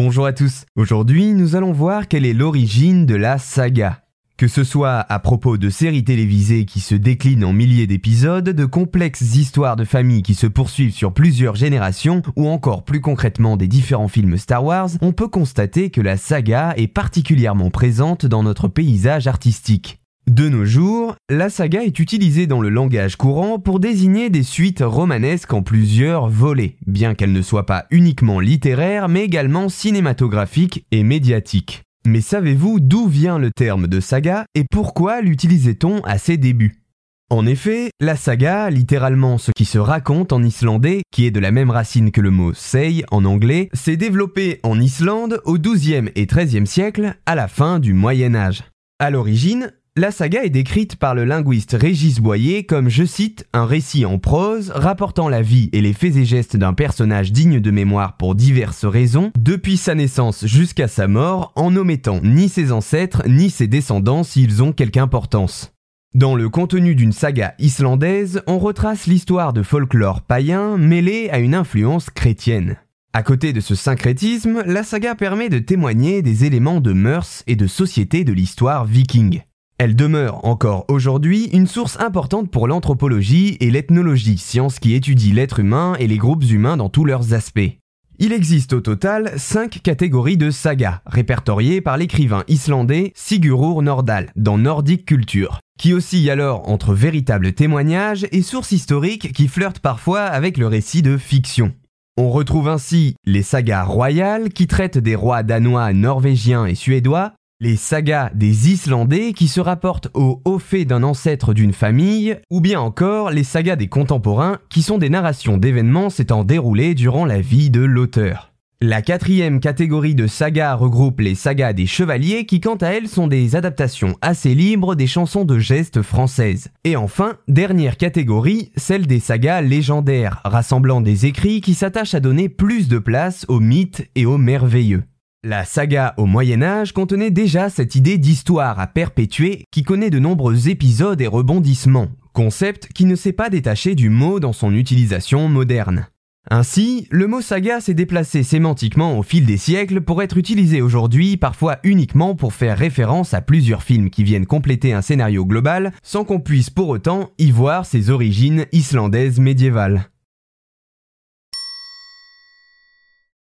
Bonjour à tous. Aujourd'hui, nous allons voir quelle est l'origine de la saga. Que ce soit à propos de séries télévisées qui se déclinent en milliers d'épisodes, de complexes histoires de famille qui se poursuivent sur plusieurs générations, ou encore plus concrètement des différents films Star Wars, on peut constater que la saga est particulièrement présente dans notre paysage artistique. De nos jours, la saga est utilisée dans le langage courant pour désigner des suites romanesques en plusieurs volets, bien qu'elles ne soient pas uniquement littéraires mais également cinématographiques et médiatiques. Mais savez-vous d'où vient le terme de saga et pourquoi l'utilisait-on à ses débuts? En effet, la saga, littéralement ce qui se raconte en islandais, qui est de la même racine que le mot sei en anglais, s'est développée en Islande au XIIe et XIIIe siècle, à la fin du Moyen Âge. À l'origine, la saga est décrite par le linguiste Régis Boyer comme, je cite, un récit en prose rapportant la vie et les faits et gestes d'un personnage digne de mémoire pour diverses raisons, depuis sa naissance jusqu'à sa mort, en omettant ni ses ancêtres ni ses descendants s'ils ont quelque importance. Dans le contenu d'une saga islandaise, on retrace l'histoire de folklore païen mêlé à une influence chrétienne. À côté de ce syncrétisme, la saga permet de témoigner des éléments de mœurs et de société de l'histoire viking. Elle demeure encore aujourd'hui une source importante pour l'anthropologie et l'ethnologie, sciences qui étudient l'être humain et les groupes humains dans tous leurs aspects. Il existe au total cinq catégories de sagas, répertoriées par l'écrivain islandais Sigurur Nordal dans Nordic Culture, qui oscillent alors entre véritables témoignages et sources historiques qui flirtent parfois avec le récit de fiction. On retrouve ainsi les sagas royales qui traitent des rois danois, norvégiens et suédois, les sagas des Islandais qui se rapportent au haut fait d'un ancêtre d'une famille, ou bien encore les sagas des contemporains qui sont des narrations d'événements s'étant déroulés durant la vie de l'auteur. La quatrième catégorie de sagas regroupe les sagas des chevaliers qui quant à elles sont des adaptations assez libres des chansons de gestes françaises. Et enfin, dernière catégorie, celle des sagas légendaires, rassemblant des écrits qui s'attachent à donner plus de place aux mythes et aux merveilleux. La saga au Moyen Âge contenait déjà cette idée d'histoire à perpétuer qui connaît de nombreux épisodes et rebondissements, concept qui ne s'est pas détaché du mot dans son utilisation moderne. Ainsi, le mot saga s'est déplacé sémantiquement au fil des siècles pour être utilisé aujourd'hui parfois uniquement pour faire référence à plusieurs films qui viennent compléter un scénario global sans qu'on puisse pour autant y voir ses origines islandaises médiévales.